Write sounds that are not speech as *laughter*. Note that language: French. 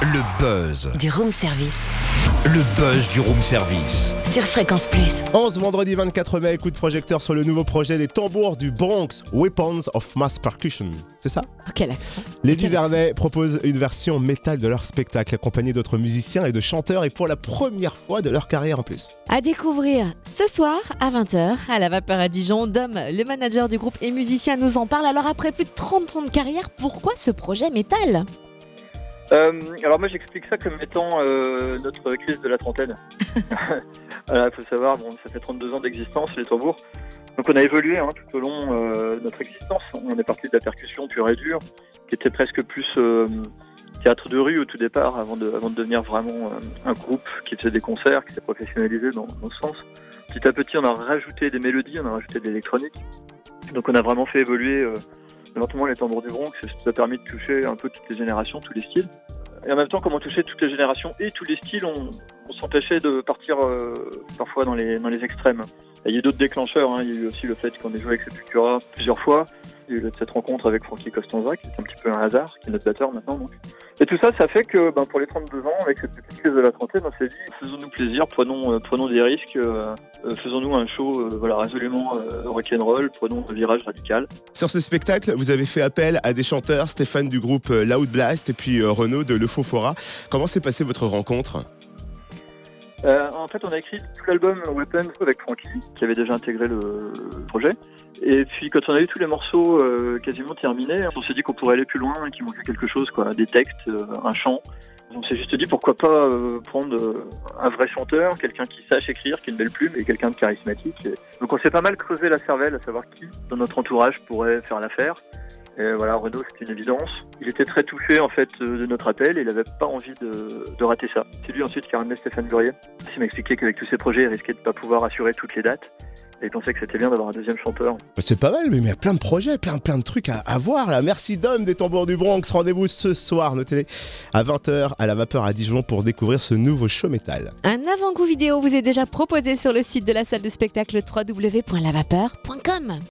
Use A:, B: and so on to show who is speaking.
A: Le buzz.
B: Du room service.
A: Le buzz du room service.
B: Sur Fréquence Plus.
C: 11 vendredi 24 mai, coup de projecteur sur le nouveau projet des tambours du Bronx, Weapons of Mass Percussion. C'est ça?
B: Oh, quel accent.
C: Lady
B: Quel
C: Vernet propose une version métal de leur spectacle, accompagné d'autres musiciens et de chanteurs, et pour la première fois de leur carrière en plus.
D: À découvrir ce soir à 20h à la Vapeur à Dijon. Dom, le manager du groupe et musicien, nous en parle. Alors après plus de 30 ans de carrière, pourquoi ce projet métal?
E: Euh, alors moi j'explique ça comme étant euh, notre crise de la trentaine. *laughs* Il faut savoir, bon, ça fait 32 ans d'existence les tambours. Donc on a évolué hein, tout au long euh, de notre existence. On est parti de la percussion pure et dure, qui était presque plus euh, théâtre de rue au tout départ, avant de, avant de devenir vraiment euh, un groupe qui faisait des concerts, qui s'est professionnalisé dans, dans ce sens. Petit à petit on a rajouté des mélodies, on a rajouté de l'électronique. Donc on a vraiment fait évoluer lentement les tambours du Bronx, ça a permis de toucher un peu toutes les générations, tous les styles. Et en même temps, comme on touchait toutes les générations et tous les styles, on, on s'empêchait de partir euh, parfois dans les, extrêmes. Il y a eu d'autres déclencheurs, hein. il y a eu aussi le fait qu'on ait joué avec Sepultura plusieurs fois, il y a eu cette rencontre avec Frankie Costanza, qui est un petit peu un hasard, qui est notre batteur maintenant. Et tout ça, ça fait que ben, pour les 32 ans, avec cette petite crise de la trentaine, on s'est dit, faisons-nous plaisir, prenons, euh, des risques, euh, faisons-nous un show voilà, résolument rock'n'roll, prenons un virage radical.
C: Sur ce spectacle, vous avez fait appel à des chanteurs, Stéphane du groupe Loud Blast et puis Renaud de Le Faux. Comment s'est passée votre rencontre?
E: Euh, en fait, on a écrit tout l'album Weapons avec Frankie, qui avait déjà intégré le projet. Et puis, quand on a eu tous les morceaux euh, quasiment terminés, on s'est dit qu'on pourrait aller plus loin, qu'il manquait quelque chose, quoi, des textes, euh, un chant. On s'est juste dit pourquoi pas euh, prendre euh, un vrai chanteur, quelqu'un qui sache écrire, qui a une belle plume et quelqu'un de charismatique. Donc, on s'est pas mal creusé la cervelle à savoir qui dans notre entourage pourrait faire l'affaire. Et voilà, Renaud, c'était une évidence. Il était très touché en fait euh, de notre appel et il n'avait pas envie de, de rater ça. C'est lui ensuite qui a ramené Stéphane Gurier. Il m'a expliqué qu'avec tous ces projets, il risquait de ne pas pouvoir assurer toutes les dates. Et il pensait que c'était bien d'avoir un deuxième chanteur.
C: C'est pas mal, mais il y a plein de projets, plein, plein de trucs à, à voir là. Merci Dom des tambours du Bronx. Rendez-vous ce soir, notez à 20h à la vapeur à Dijon pour découvrir ce nouveau show métal.
D: Un avant-goût vidéo vous est déjà proposé sur le site de la salle de spectacle www.lavapeur.com.